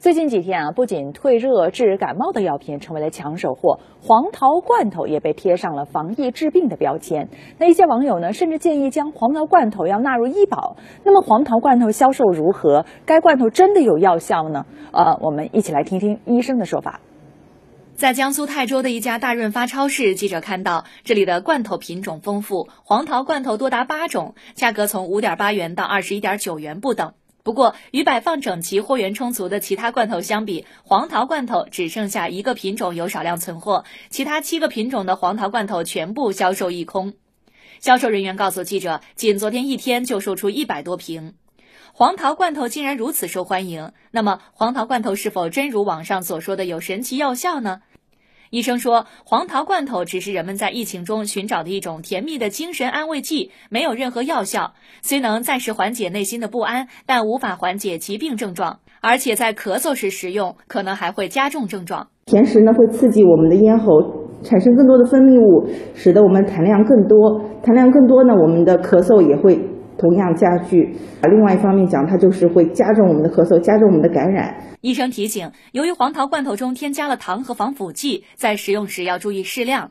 最近几天啊，不仅退热治感冒的药品成为了抢手货，黄桃罐头也被贴上了防疫治病的标签。那一些网友呢，甚至建议将黄桃罐头要纳入医保。那么，黄桃罐头销售如何？该罐头真的有药效呢？呃，我们一起来听听医生的说法。在江苏泰州的一家大润发超市，记者看到这里的罐头品种丰富，黄桃罐头多达八种，价格从五点八元到二十一点九元不等。不过，与摆放整齐、货源充足的其他罐头相比，黄桃罐头只剩下一个品种有少量存货，其他七个品种的黄桃罐头全部销售一空。销售人员告诉记者，仅昨天一天就售出一百多瓶黄桃罐头，竟然如此受欢迎。那么，黄桃罐头是否真如网上所说的有神奇药效呢？医生说，黄桃罐头只是人们在疫情中寻找的一种甜蜜的精神安慰剂，没有任何药效。虽能暂时缓解内心的不安，但无法缓解疾病症状，而且在咳嗽时食用，可能还会加重症状。甜食呢，会刺激我们的咽喉产生更多的分泌物，使得我们痰量更多。痰量更多呢，我们的咳嗽也会。同样加剧，啊，另外一方面讲，它就是会加重我们的咳嗽，加重我们的感染。医生提醒，由于黄桃罐头中添加了糖和防腐剂，在食用时要注意适量。